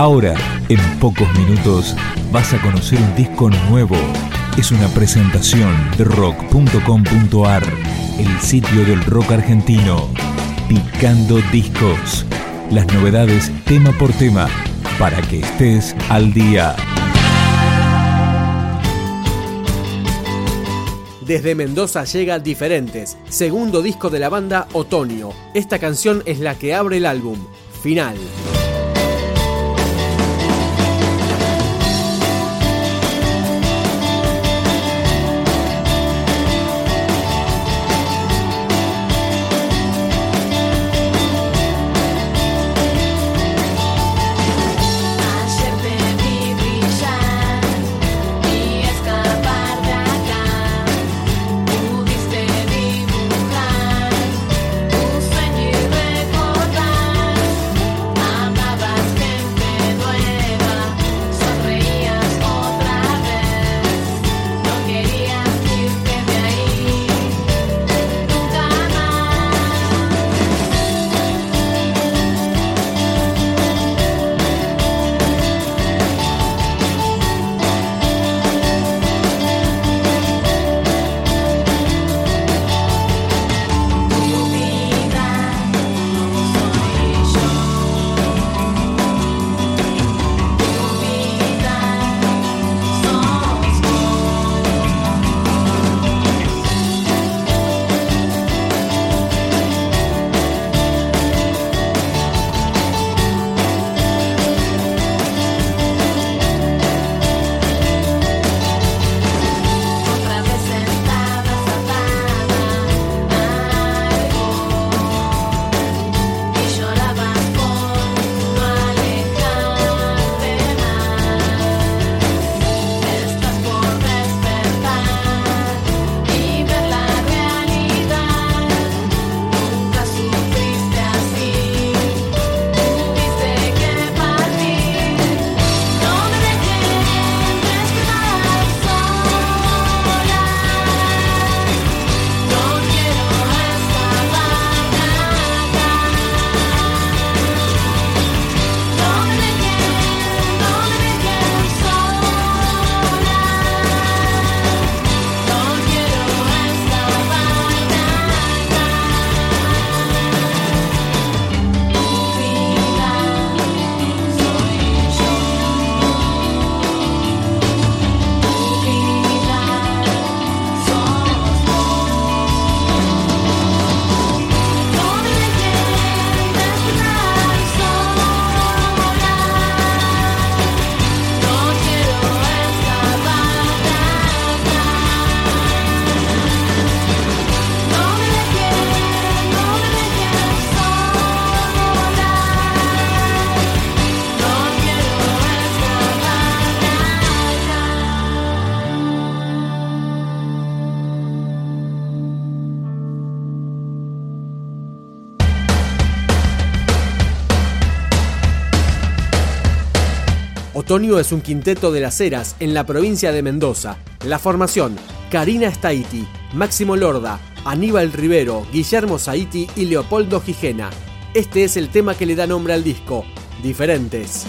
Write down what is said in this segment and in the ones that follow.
Ahora, en pocos minutos, vas a conocer un disco nuevo. Es una presentación de rock.com.ar, el sitio del rock argentino. Picando discos. Las novedades tema por tema, para que estés al día. Desde Mendoza llega Diferentes, segundo disco de la banda Otoño. Esta canción es la que abre el álbum, Final. Otonio es un quinteto de las Heras en la provincia de Mendoza. La formación, Karina Staiti, Máximo Lorda, Aníbal Rivero, Guillermo Saiti y Leopoldo Gijena. Este es el tema que le da nombre al disco, Diferentes.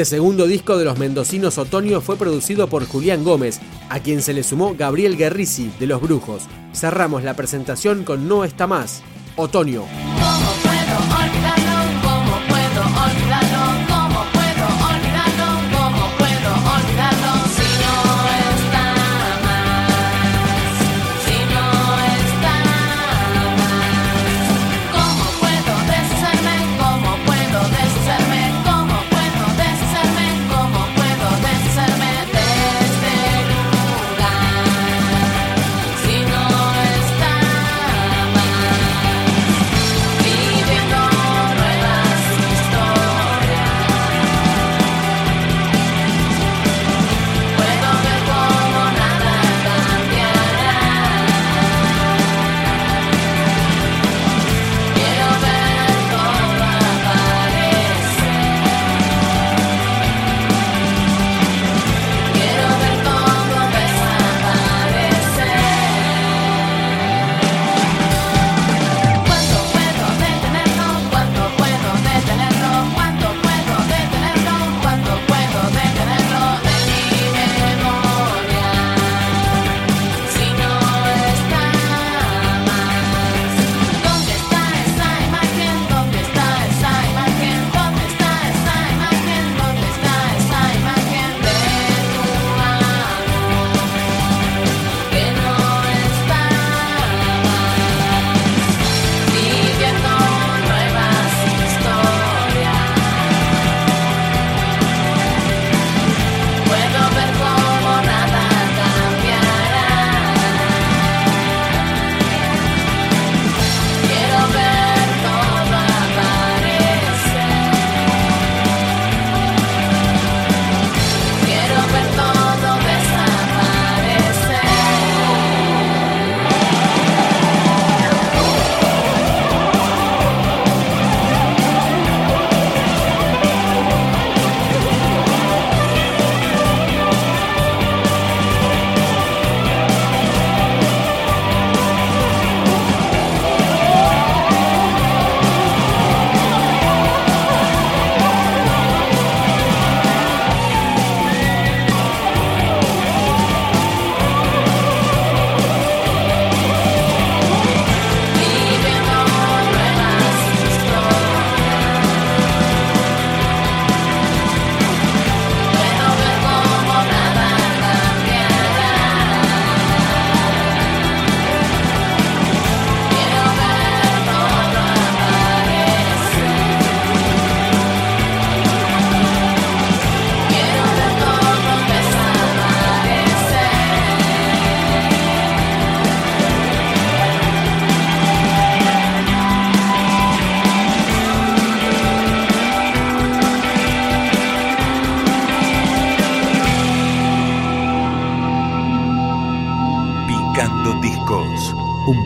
Este segundo disco de los mendocinos Otoño fue producido por Julián Gómez, a quien se le sumó Gabriel Guerrisi de Los Brujos. Cerramos la presentación con No está más, Otoño.